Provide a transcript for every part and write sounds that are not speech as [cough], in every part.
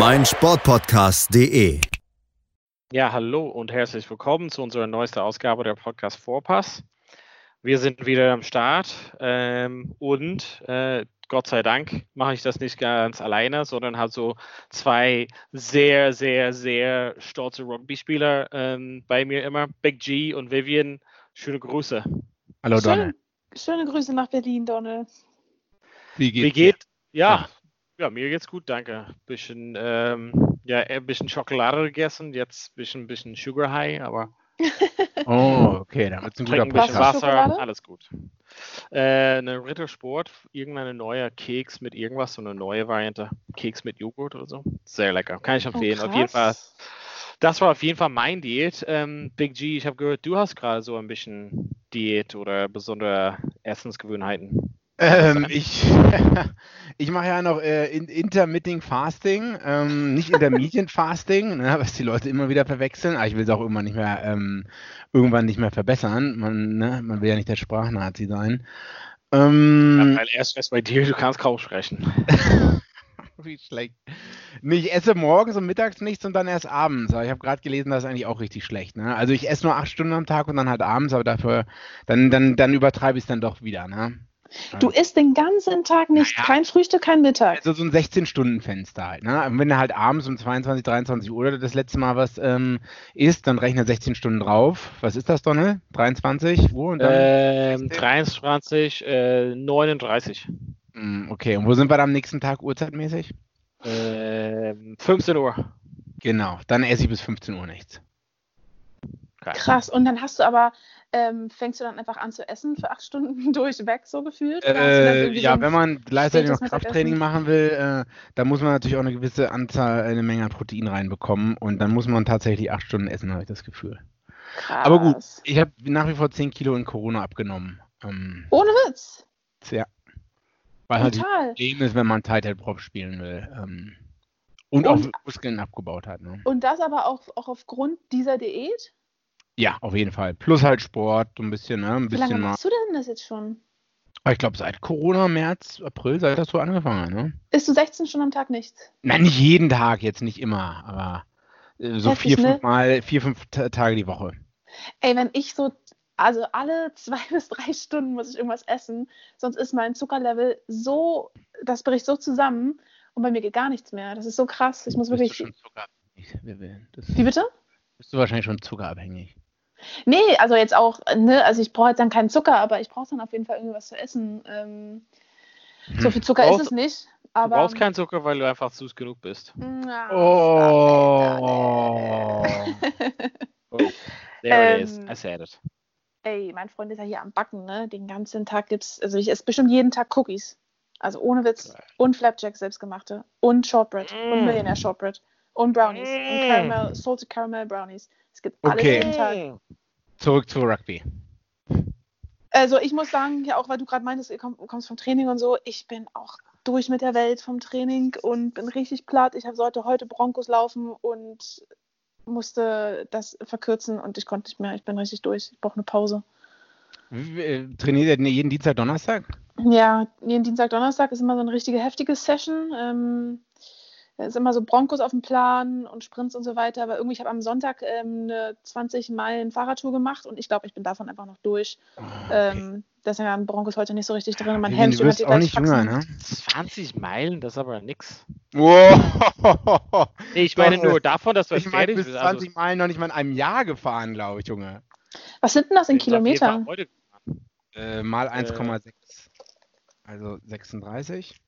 meinsportpodcast.de. Ja, hallo und herzlich willkommen zu unserer neuesten Ausgabe der Podcast Vorpass. Wir sind wieder am Start ähm, und äh, Gott sei Dank mache ich das nicht ganz alleine, sondern habe so zwei sehr, sehr, sehr stolze Rugby-Spieler ähm, bei mir immer. Big G und Vivian, schöne Grüße. Hallo Donald. schöne Grüße nach Berlin, Donald. Wie geht's Wie geht? Ja. Ja, mir geht's gut, danke. Bisschen, ähm, ja, ein bisschen Schokolade gegessen, jetzt bisschen, bisschen Sugar High, aber? [laughs] Oh, okay, da wird's ein guter ein bisschen. Wasser, Schokolade? alles gut. Äh, eine Rittersport, irgendeine neue Keks mit irgendwas, so eine neue Variante. Keks mit Joghurt oder so. Sehr lecker, kann ich empfehlen. auf jeden Fall. Das war auf jeden Fall mein Diät. Ähm, Big G, ich habe gehört, du hast gerade so ein bisschen Diät oder besondere Essensgewohnheiten. Ähm, ich [laughs] ich mache ja noch äh, in, Intermittent Fasting, ähm, nicht [laughs] Intermediate Fasting, ne, was die Leute immer wieder verwechseln. Aber ich will es auch irgendwann nicht mehr, ähm, irgendwann nicht mehr verbessern. Man, ne, man will ja nicht der Sprachnazi sein. Ähm, Weil erst erst bei dir, du kannst kaum sprechen. [laughs] Wie schlecht. Nee, ich esse morgens und mittags nichts und dann erst abends. Aber ich habe gerade gelesen, das ist eigentlich auch richtig schlecht. Ne? Also ich esse nur acht Stunden am Tag und dann halt abends, aber dafür, dann, dann, dann übertreibe ich es dann doch wieder. Ne? Du isst den ganzen Tag nicht, Naja. kein Frühstück, kein Mittag. Also so ein 16-Stunden-Fenster halt. Ne? Und wenn du halt abends um 22, 23 Uhr das letzte Mal was ähm, isst, dann rechne 16 Stunden drauf. Was ist das, Donald? 23 Uhr und dann? Ähm, 23, äh, 39. Hm, okay, und wo sind wir dann am nächsten Tag uhrzeitmäßig? Ähm, 15 Uhr. Genau, dann esse ich bis 15 Uhr nichts. Geil. Krass. Und dann hast du aber, ähm, fängst du dann einfach an zu essen für acht Stunden [laughs] durchweg, so gefühlt? Äh, ja, so wenn man gleichzeitig noch Krafttraining machen will, äh, dann muss man natürlich auch eine gewisse Anzahl, eine Menge an Protein reinbekommen und dann muss man tatsächlich acht Stunden essen, habe ich das Gefühl. Krass. Aber gut, ich habe nach wie vor 10 Kilo in Corona abgenommen. Ähm, Ohne Witz. ja. Weil halt Total. Problem ist, wenn man Head Prop spielen will. Ähm, und, Und- auch Muskeln abgebaut hat. Ne? Und das aber auch, auch aufgrund dieser Diät? Ja, auf jeden Fall. Plus halt Sport, so ein bisschen, ne? Ein Wie lange bisschen mal. machst du denn das jetzt schon? Aber ich glaube, seit Corona, März, April, seit das so angefangen hat, ne? Isst du 16 Stunden am Tag nichts? Nein, nicht jeden Tag, jetzt nicht immer, aber äh, so Heftig, vier, ne? fünf Mal, vier, fünf Ta- Tage die Woche. Ey, wenn ich so, also alle [laughs] zwei bis drei Stunden muss ich irgendwas essen, sonst ist mein Zuckerlevel so, das bricht so zusammen und bei mir geht gar nichts mehr. Das ist so krass. Ich muss Bist du wirklich. schon zuckerabhängig? Wie bitte? bist du wahrscheinlich schon zuckerabhängig. Nee, also jetzt auch, ne, also ich brauche jetzt dann keinen Zucker, aber ich brauche dann auf jeden Fall irgendwie was zu essen. Ähm, So viel Zucker Brauchst- ist es nicht. Du Aber, brauchst keinen Zucker, weil du einfach süß genug bist. Ja, Oh. Oh, there it is. Ähm, I said it. Ey, mein Freund ist ja hier am Backen, ne? Den ganzen Tag gibt's, also ich esse bestimmt jeden Tag Cookies. Also ohne Witz. Und Flapjacks selbstgemachte. Und Shortbread. Und Mm. Millionaire Shortbread. Und Brownies. Und Mm. Caramel, Salted Caramel Brownies. Es gibt alles Okay. jeden Tag. Zurück zu Rugby. Also ich muss sagen, ja auch weil du gerade meintest, du komm, kommst vom Training und so, ich bin auch durch mit der Welt vom Training und bin richtig platt. Ich sollte heute Broncos laufen und musste das verkürzen und ich konnte nicht mehr. Ich bin richtig durch. Ich brauche eine Pause. Äh, Trainiert ihr jeden Dienstag, Donnerstag? Ja, jeden Dienstag, Donnerstag ist immer so eine richtige heftige Session. Ähm, es ist immer so Broncos auf dem Plan und Sprints und so weiter. Aber irgendwie, ich habe am Sonntag ähm, eine 20 Meilen Fahrradtour gemacht und ich glaube, ich bin davon einfach noch durch. Ah, Okay. Ähm, Deswegen haben Broncos heute nicht so richtig drin. Mein Vivian, du hat auch die nicht jünger, ne? 20 Meilen, das ist aber nix. Wow. [laughs] Nee, ich meine nur davon, dass du Ich meine, du bist bist. 20 Meilen noch nicht mal in einem Jahr gefahren, glaube ich, Junge. Was sind denn das in Ich Kilometern? Äh, mal 1,6. Also 36.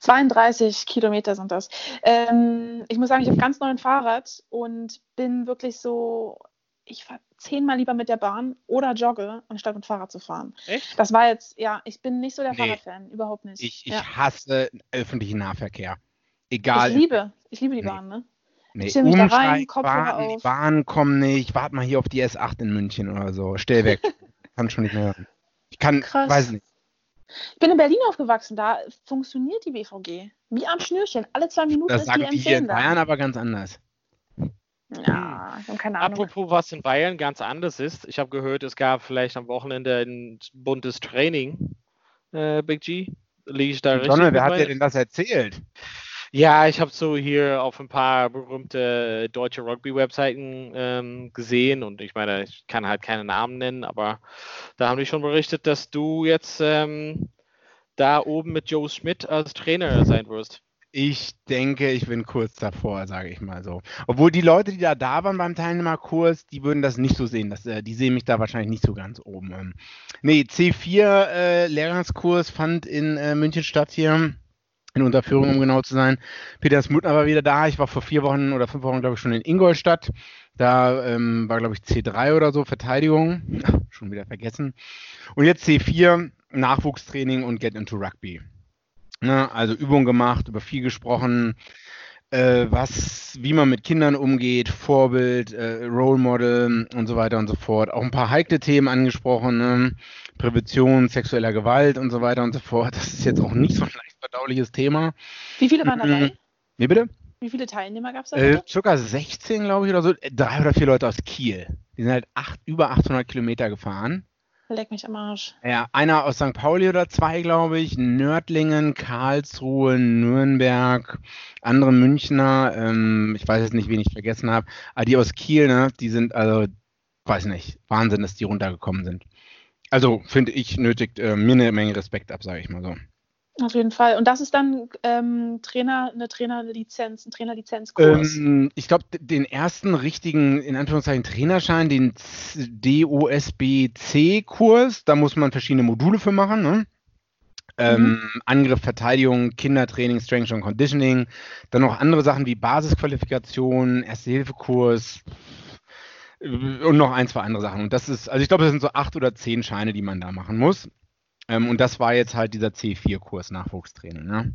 32 Kilometer sind das. Ähm, ich muss sagen, ich habe ganz neuen Fahrrad und bin wirklich so, ich fahre zehnmal lieber mit der Bahn oder jogge, anstatt mit Fahrrad zu fahren. Echt? Das war jetzt, ja, ich bin nicht so der Nee. Fahrradfan, überhaupt nicht. Ich, ich ja. hasse öffentlichen Nahverkehr. ich Egal. liebe, ich liebe die Nee. Bahn, ne? nee, ich mich da rein, Kopfhörer Bahn, die auf. Bahn kommen nicht. Warte mal hier auf die S8 in München oder so. Stell weg. [laughs] kann schon nicht mehr hören. Ich kann, Krass. weiß nicht. Ich bin in Berlin aufgewachsen, da funktioniert die BVG. Wie am Schnürchen. Alle zwei Minuten Das ist die sagen die hier M10 in. Bayern aber ganz anders. Ja, ich habe keine Ahnung. Apropos, was in Bayern ganz anders ist. Ich habe gehört, es gab vielleicht am Wochenende ein buntes Training. Äh, Big G. Liege ich da richtig? Donald, wer hat dir denn das erzählt? Ja, ich habe so hier auf ein paar berühmte deutsche Rugby-Webseiten ähm, gesehen und ich meine, ich kann halt keine Namen nennen, aber da haben die schon berichtet, dass du jetzt ähm, da oben mit Joe Schmidt als Trainer sein wirst. Ich denke, ich bin kurz davor, sage ich mal so. Obwohl die Leute, die da da waren beim Teilnehmerkurs, die würden das nicht so sehen. Das, äh, die sehen mich da wahrscheinlich nicht so ganz oben. Ähm, nee, C4 äh, fand in äh, München statt hier. In Unterführung, um genau zu sein. Peter Smutner war wieder da. Ich war vor vier Wochen oder fünf Wochen, glaube ich, schon in Ingolstadt. Da ähm, war, glaube ich, C3 oder so, Verteidigung. [laughs] schon wieder vergessen. Und jetzt C4, Nachwuchstraining und Get into Rugby. Ne, also Übungen gemacht, über viel gesprochen, äh, was, wie man mit Kindern umgeht, Vorbild, äh, Role Model und so weiter und so fort. Auch ein paar heikle Themen angesprochen, ne? Prävention sexueller Gewalt und so weiter und so fort. Das ist jetzt auch nicht so [laughs] leicht verdauliches Thema. Wie viele waren dabei? Wie bitte? Wie viele Teilnehmer gab es da? Äh, circa 16, glaube ich, oder so. Drei oder vier Leute aus Kiel. Die sind halt acht, über 800 Kilometer gefahren. Leck mich am Arsch. Ja, einer aus St. Pauli oder zwei, glaube ich. Nördlingen, Karlsruhe, Nürnberg, andere Münchner. Ähm, ich weiß jetzt nicht, wen ich vergessen habe. Aber die aus Kiel, ne, die sind also, weiß nicht, Wahnsinn, dass die runtergekommen sind. Also finde ich nötigt äh, mir eine Menge Respekt ab, sage ich mal so. Auf jeden Fall. Und das ist dann ähm, Trainer, eine Trainerlizenz, ein Trainerlizenzkurs. Ähm, ich glaube, den ersten richtigen, in Anführungszeichen, Trainerschein, den DOSBC-Kurs, da muss man verschiedene Module für machen. Ne? Ähm, Angriff, Verteidigung, Kindertraining, Strength and Conditioning. Dann noch andere Sachen wie Basisqualifikation, Erste-Hilfe-Kurs äh, und noch ein, zwei andere Sachen. Und das ist, also ich glaube, das sind so acht oder zehn Scheine, die man da machen muss. Ähm, und das war jetzt halt dieser C4-Kurs Nachwuchstraining. Ne?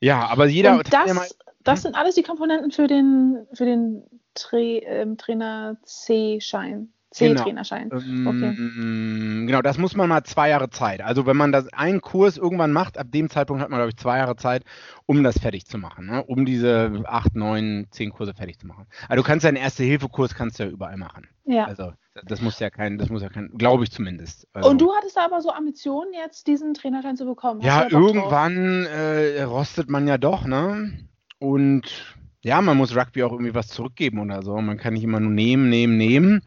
Ja, aber jeder Und das, das sind alles die Komponenten für den, für den Tra ähm, Trainer C-Schein. Genau. C-Trainerschein. Ähm, Genau, das muss man mal zwei Jahre Zeit. Also wenn man das einen Kurs irgendwann macht, ab dem Zeitpunkt hat man, glaube ich, zwei Jahre Zeit, um das fertig zu machen, ne? um diese acht, neun, zehn Kurse fertig zu machen. Also du kannst ja einen Erste-Hilfe-Kurs kannst du ja überall machen. Ja. Also das muss ja kein, das muss ja kein, glaube ich zumindest. Also, Und du hattest da aber so Ambitionen, jetzt diesen Trainerschein zu bekommen. Hast ja, irgendwann äh, rostet man ja doch, ne? Und ja, man muss Rugby auch irgendwie was zurückgeben oder so. Man kann nicht immer nur nehmen, nehmen, nehmen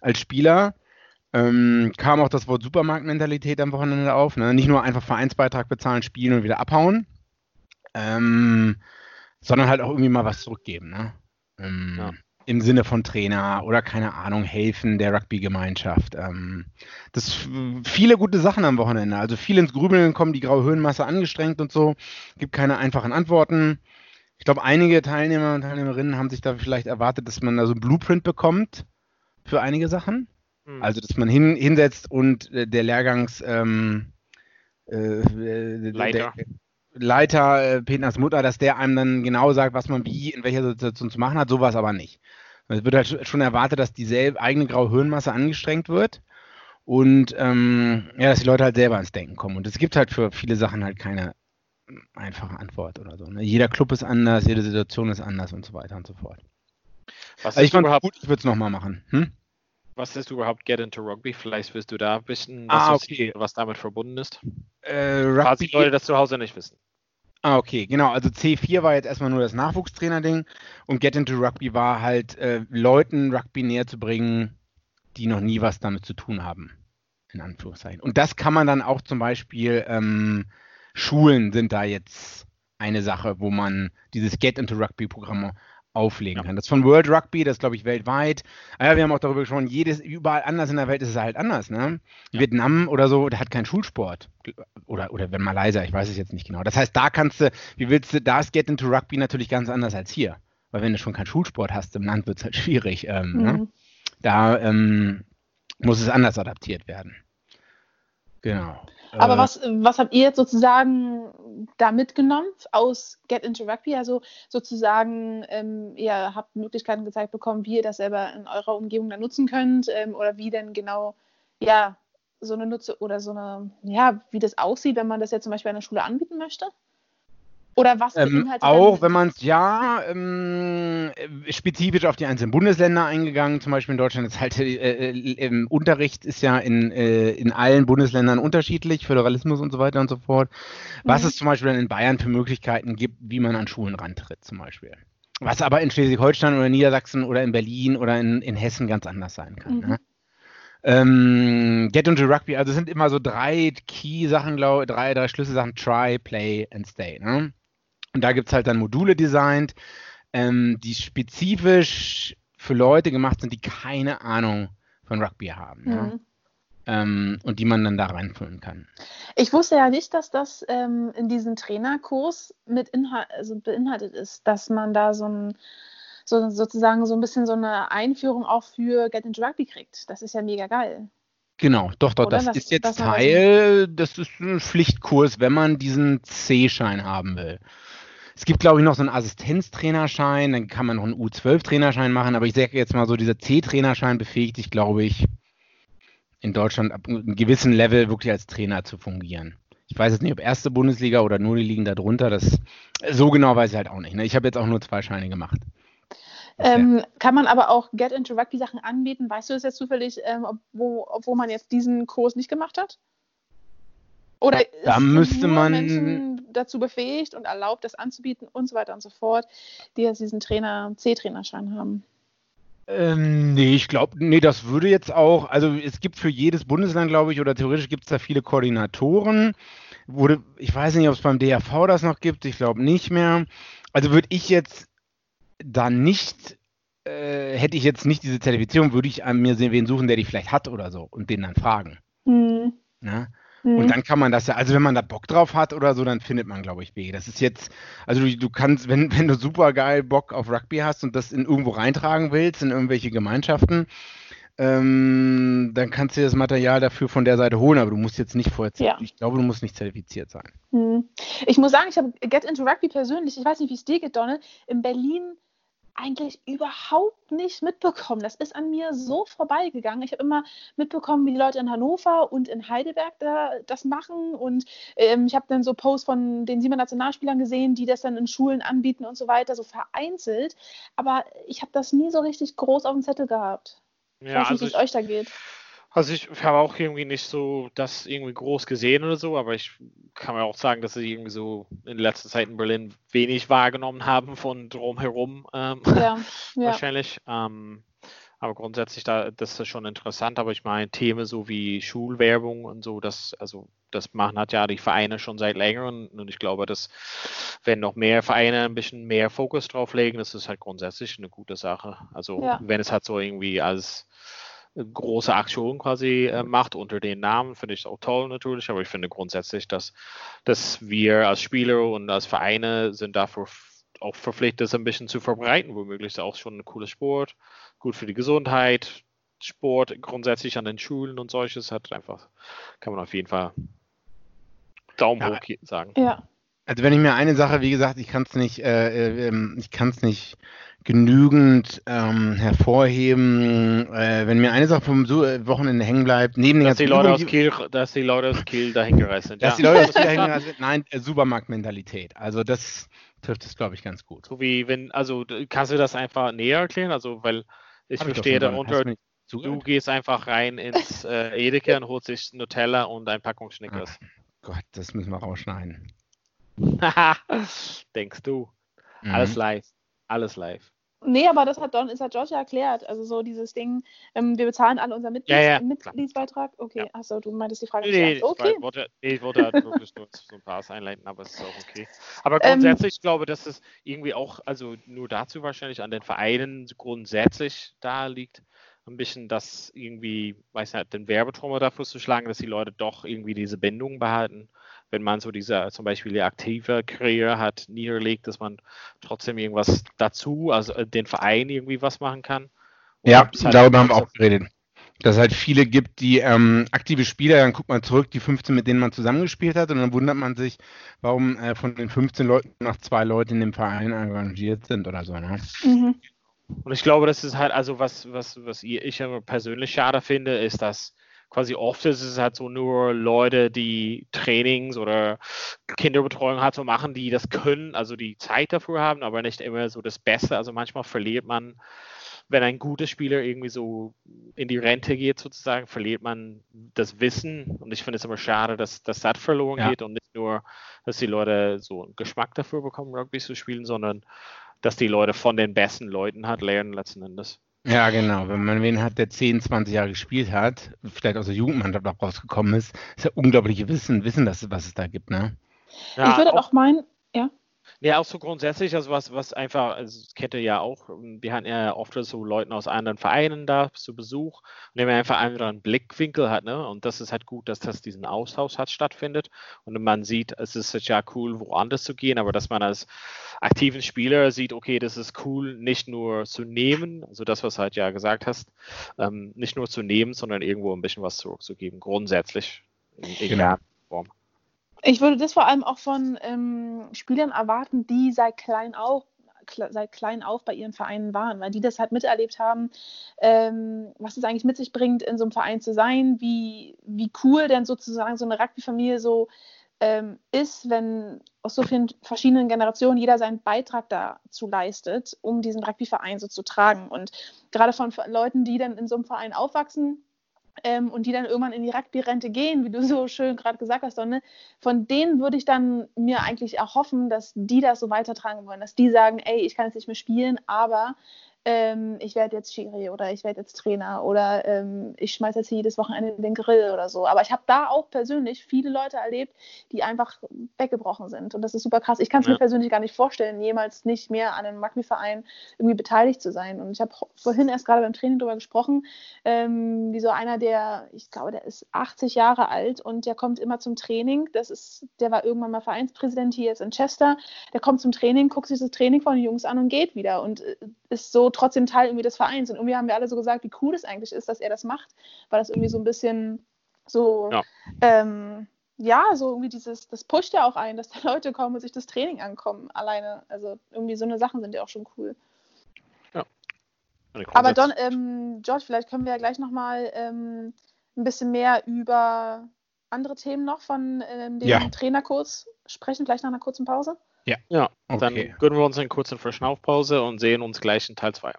als Spieler. Ähm, kam auch das Wort Supermarktmentalität am Wochenende auf. Ne? Nicht nur einfach Vereinsbeitrag bezahlen, spielen und wieder abhauen, ähm, sondern halt auch irgendwie mal was zurückgeben. Ne? Ähm, Ja. Im Sinne von Trainer oder keine Ahnung, helfen der Rugby-Gemeinschaft. Ähm, das viele gute Sachen am Wochenende. Also viel ins Grübeln kommen, die graue Höhenmasse angestrengt und so. Gibt keine einfachen Antworten. Ich glaube, einige Teilnehmer und Teilnehmerinnen haben sich da vielleicht erwartet, dass man da so ein Blueprint bekommt für einige Sachen. Hm. Also, dass man hin, hinsetzt und äh, der Lehrgangs ähm, äh, äh, Leiter. Der, Leiter, äh, Peters Mutter, dass der einem dann genau sagt, was man wie in welcher Situation zu machen hat, sowas aber nicht. Es wird halt sch- schon erwartet, dass dieselbe eigene graue Hirnmasse angestrengt wird und ähm, ja, dass die Leute halt selber ans Denken kommen. Und es gibt halt für viele Sachen halt keine einfache Antwort oder so. Ne? Jeder Club ist anders, jede Situation ist anders und so weiter und so fort. Was Also ich fand überhaupt, gut, ich würde es nochmal machen. Hm? was ist überhaupt Get into Rugby? Vielleicht willst du da ein bisschen Ah, was, okay. was damit verbunden ist. Äh, Falls die Rugby, Leute das zu Hause nicht wissen. Ah, okay, genau. Also C4 war jetzt erstmal nur das Nachwuchstrainer-Ding und Get into Rugby war halt, äh, Leuten Rugby näher zu bringen, die noch nie was damit zu tun haben. in Anführungszeichen. Und das kann man dann auch zum Beispiel, ähm, Schulen sind da jetzt eine Sache, wo man dieses Get into Rugby-Programm auflegen ja. kann. Das von World Rugby, das glaube ich weltweit. Ah ja, wir haben auch darüber gesprochen, jedes, überall anders in der Welt ist es halt anders. Ne? Ja. Vietnam oder so, der hat keinen Schulsport. Oder, oder wenn Malaysia, ich weiß es jetzt nicht genau. Das heißt, da kannst du, wie willst du, da ist Get into Rugby natürlich ganz anders als hier. Weil wenn du schon keinen Schulsport hast im Land, wird es halt [laughs] schwierig. Ähm, ne? mhm. ne? Da ähm, muss es anders adaptiert werden. Genau. Aber äh, was, was habt ihr jetzt sozusagen da mitgenommen aus Get into Rugby? Also sozusagen, ähm, ihr habt Möglichkeiten gezeigt bekommen, wie ihr das selber in eurer Umgebung dann nutzen könnt ähm, oder wie denn genau, ja, so eine Nutze oder so eine, ja, wie das aussieht, wenn man das jetzt zum Beispiel an der Schule anbieten möchte? Oder was ähm, Auch wenn man es ja ähm, spezifisch auf die einzelnen Bundesländer eingegangen, zum Beispiel in Deutschland ist halt äh, äh, Unterricht ist ja in, äh, in allen Bundesländern unterschiedlich, Föderalismus und so weiter und so fort. Was mhm. es zum Beispiel dann in Bayern für Möglichkeiten gibt, wie man an Schulen rantritt, zum Beispiel. Was aber in Schleswig-Holstein oder Niedersachsen oder in Berlin oder in, in Hessen ganz anders sein kann. Mhm. Ne? Ähm, Get into Rugby, also es sind immer so drei Key-Sachen, glaube ich, drei, drei Schlüsselsachen, try, play and stay. Ne? Und da gibt es halt dann Module designt, ähm, die spezifisch für Leute gemacht sind, die keine Ahnung von Rugby haben. Mhm. Ja? Ähm, und die man dann da reinfüllen kann. Ich wusste ja nicht, dass das ähm, in diesem Trainerkurs mit Inhalt, also beinhaltet ist, dass man da so ein so, sozusagen so ein bisschen so eine Einführung auch für Get into Rugby kriegt. Das ist ja mega geil. Genau, doch, doch, das, das, ist jetzt das Teil, das ist ein Pflichtkurs, wenn man diesen C-Schein haben will. Es gibt, glaube ich, noch so einen Assistenztrainerschein, dann kann man noch einen U12-Trainerschein machen, aber ich sage jetzt mal so, dieser C-Trainerschein befähigt dich, glaube ich, in Deutschland ab einem gewissen Level wirklich als Trainer zu fungieren. Ich weiß jetzt nicht, ob erste Bundesliga oder nur die Ligen darunter, das so genau weiß ich halt auch nicht. Ne? Ich habe jetzt auch nur zwei Scheine gemacht. Ähm, kann man aber auch Get into Rugby Sachen anbieten? Weißt du das jetzt zufällig, ähm, ob, wo, obwohl man jetzt diesen Kurs nicht gemacht hat? Oder da müsste man Menschen dazu befähigt und erlaubt, das anzubieten und so weiter und so fort, die jetzt diesen Trainer, C-Trainerschein haben. Ähm, nee, ich glaube, nee, das würde jetzt auch, also es gibt für jedes Bundesland, glaube ich, oder theoretisch gibt es da viele Koordinatoren. Wurde, ich weiß nicht, ob es beim DRV das noch gibt, ich glaube nicht mehr. Also würde ich jetzt da nicht, äh, hätte ich jetzt nicht diese Zertifizierung, würde ich an mir sehen, wen suchen, der die vielleicht hat oder so und den dann fragen. Mhm. Na? Und mhm. dann kann man das ja, also wenn man da Bock drauf hat oder so, dann findet man, glaube ich, Wege. Das ist jetzt, also du, du kannst, wenn, [laughs] wenn du super geil Bock auf Rugby hast und das in irgendwo reintragen willst, in irgendwelche Gemeinschaften, ähm, dann kannst du das Material dafür von der Seite holen, aber du musst jetzt nicht vorher, ja. ich glaube, du musst nicht zertifiziert sein. Mhm. Ich muss sagen, ich habe Get into Rugby persönlich, ich weiß nicht, wie es dir geht, Donald, in Berlin eigentlich überhaupt nicht mitbekommen. Das ist an mir so vorbeigegangen. Ich habe immer mitbekommen, wie die Leute in Hannover und in Heidelberg da, das machen. Und ähm, ich habe dann so Posts von den sieben Nationalspielern gesehen, die das dann in Schulen anbieten und so weiter, so vereinzelt. Aber ich habe das nie so richtig groß auf dem Zettel gehabt. Ich ja, weiß nicht, also wie es euch da geht. Also ich habe auch irgendwie nicht so das irgendwie groß gesehen oder so, aber ich kann mir auch sagen, dass sie irgendwie so in letzter Zeit in Berlin wenig wahrgenommen haben von drumherum ähm, ja, [laughs] wahrscheinlich. Ja. Ähm, aber grundsätzlich da, das ist schon interessant. Aber ich meine, Themen so wie Schulwerbung und so, das, also das machen hat ja die Vereine schon seit längerem. Und ich glaube, dass wenn noch mehr Vereine ein bisschen mehr Fokus drauf legen, das ist halt grundsätzlich eine gute Sache. Also ja. wenn es halt so irgendwie als große Aktion quasi äh, macht unter den Namen, finde ich auch toll natürlich, aber ich finde grundsätzlich, dass, dass wir als Spieler und als Vereine sind dafür auch verpflichtet, das ein bisschen zu verbreiten, womöglich ist auch schon ein cooler Sport, gut für die Gesundheit, Sport grundsätzlich an den Schulen und solches hat einfach, kann man auf jeden Fall Daumen ja. hoch sagen. Ja. Also wenn ich mir eine Sache, wie gesagt, ich kann es nicht, äh, äh, ähm, ich kann es nicht genügend ähm, hervorheben. Äh, wenn mir eine Sache vom äh, Wochenende hängen bleibt, neben dass den ganzen die Leute aus Kiel, dass die Leute aus Kiel dahin gereist sind. Dass ja. die Leute aus [laughs] Kiel dahin gereist sind. Nein, äh, Supermarktmentalität. Also das trifft es, glaube ich, ganz gut. So wie wenn, also kannst du das einfach näher erklären? Also weil ich Hab verstehe ich darunter, du gehst einfach rein ins äh, Edeka und holst sich Nutella und ein Packung Schnickers. Ach Gott, das müssen wir rausschneiden. [laughs] Denkst du? Mhm. Alles live. Alles live. Nee, aber das hat Don, ist hat George ja erklärt. Also so dieses Ding, ähm, wir bezahlen alle unseren Mitglieds Ja, ja, Mitgliedsbeitrag. Okay, Ja. achso, du meintest die Frage Nee, nee, nicht. Okay. ich wollte, nee, ich wollte halt wirklich [laughs] nur so ein paar einleiten, aber es ist auch okay. Aber Ähm, grundsätzlich, ich glaube, dass es irgendwie auch, also nur dazu wahrscheinlich an den Vereinen grundsätzlich da liegt, ein bisschen das irgendwie, weiß nicht, den Werbetrommel dafür zu schlagen, dass die Leute doch irgendwie diese Bindung behalten. Wenn man so diese zum Beispiel die aktive Karriere hat, niederlegt, dass man trotzdem irgendwas dazu, also äh, den Verein irgendwie was machen kann. Und Ja, halt darüber haben wir auch geredet. Dass es halt viele gibt, die ähm, aktive Spieler, dann guckt man zurück, die 15, mit denen man zusammengespielt hat, und dann wundert man sich, warum äh, von den 15 Leuten noch zwei Leute in dem Verein engagiert sind oder so. Ne? Mhm. Und ich glaube, das ist halt, also was, was, was ich aber persönlich schade finde, ist, dass quasi oft ist es halt so nur Leute, die Trainings oder Kinderbetreuung halt so machen, die das können, also die Zeit dafür haben, aber nicht immer so das Beste. Also manchmal verliert man, wenn ein guter Spieler irgendwie so in die Rente geht, sozusagen, verliert man das Wissen. Und ich finde es immer schade, dass, dass das verloren Ja. geht und nicht nur, dass die Leute so einen Geschmack dafür bekommen, Rugby zu spielen, sondern dass die Leute von den besten Leuten halt lernen letzten Endes. Ja, genau. Wenn man wen hat, der 10, 20 Jahre gespielt hat, vielleicht aus der Jugendmannschaft auch rausgekommen ist, ist ja unglaubliche Wissen, Wissen, dass, was es da gibt, ne? ich würde auch meinen, ja. Auch so grundsätzlich, also was, was einfach, also kennt ihr ja auch, wir hatten ja oft so Leuten aus anderen Vereinen da zu Besuch und der einfach einen anderen Blickwinkel hat, ne? Und das ist halt gut, dass das diesen Austausch hat stattfindet. Und man sieht, es ist ja cool, woanders zu gehen, aber dass man als aktiven Spieler sieht, okay, das ist cool, nicht nur zu nehmen, also das, was du halt ja gesagt hast, ähm, nicht nur zu nehmen, sondern irgendwo ein bisschen was zurückzugeben, grundsätzlich. In, in Genau. Form. Ich würde das vor allem auch von ähm, Spielern erwarten, die seit klein auf seit klein auf bei ihren Vereinen waren, weil die das halt miterlebt haben, ähm, was es eigentlich mit sich bringt, in so einem Verein zu sein, wie, wie cool denn sozusagen so eine Rugby-Familie so ähm, ist, wenn aus so vielen verschiedenen Generationen jeder seinen Beitrag dazu leistet, um diesen Rugby-Verein so zu tragen. Und gerade von Leuten, die dann in so einem Verein aufwachsen, ähm, und die dann irgendwann in die Rugby-Rente gehen, wie du so schön gerade gesagt hast, Donne, von denen würde ich dann mir eigentlich erhoffen, dass die das so weitertragen wollen, dass die sagen, ey, ich kann jetzt nicht mehr spielen, aber ähm, ich werde jetzt Schiri oder ich werde jetzt Trainer oder ähm, ich schmeiße jetzt jedes Wochenende den Grill oder so. Aber ich habe da auch persönlich viele Leute erlebt, die einfach weggebrochen sind. Und das ist super krass. Ich kann es Ja. mir persönlich gar nicht vorstellen, jemals nicht mehr an einem Rugby-Verein irgendwie beteiligt zu sein. Und ich habe vorhin erst gerade beim Training darüber gesprochen, ähm, wie so einer, der, ich glaube, der ist 80 Jahre alt und der kommt immer zum Training. Das ist, der war irgendwann mal Vereinspräsident hier jetzt in Chester. Der kommt zum Training, guckt sich das Training von den Jungs an und geht wieder und äh, ist so trotzdem Teil irgendwie des Vereins. Und irgendwie haben wir alle so gesagt, wie cool es eigentlich ist, dass er das macht, weil das irgendwie so ein bisschen so, Ja. ähm, ja, so irgendwie dieses, das pusht ja auch ein, dass da [laughs] Leute kommen und sich das Training ankommen alleine. Also irgendwie so eine Sachen sind ja auch schon cool. Aber Don, ähm, George, vielleicht können wir ja gleich nochmal ähm, ein bisschen mehr über andere Themen noch von ähm, dem Ja. Trainerkurs sprechen, gleich nach einer kurzen Pause. Ja, dann Okay. gönnen wir uns eine kurze Verschnaufpause und sehen uns gleich in Teil 2.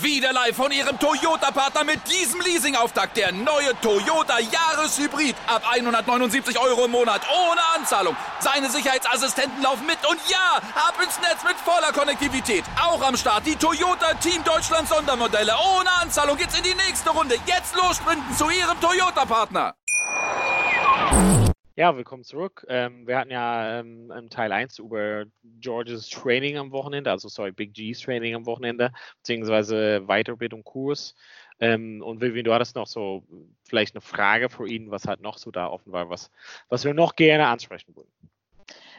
Wieder live von Ihrem Toyota-Partner mit diesem Leasing-Auftakt. Der neue Toyota Jahreshybrid. Ab 179 Euro im Monat. Ohne Anzahlung. Seine Sicherheitsassistenten laufen mit. Und ja, ab ins Netz mit voller Konnektivität. Auch am Start die Toyota Team Deutschland Sondermodelle. Ohne Anzahlung geht's in die nächste Runde. Jetzt los sprinten zu Ihrem Toyota-Partner. Ja, willkommen zurück. Ähm, wir hatten ja ähm, im Teil 1 über Georges Training am Wochenende, also sorry, Big G's Training am Wochenende, beziehungsweise Weiterbildung Kurs. Ähm, und Vivian, du hattest noch so vielleicht eine Frage für ihn, was halt noch so da offen war, was, was wir noch gerne ansprechen würden.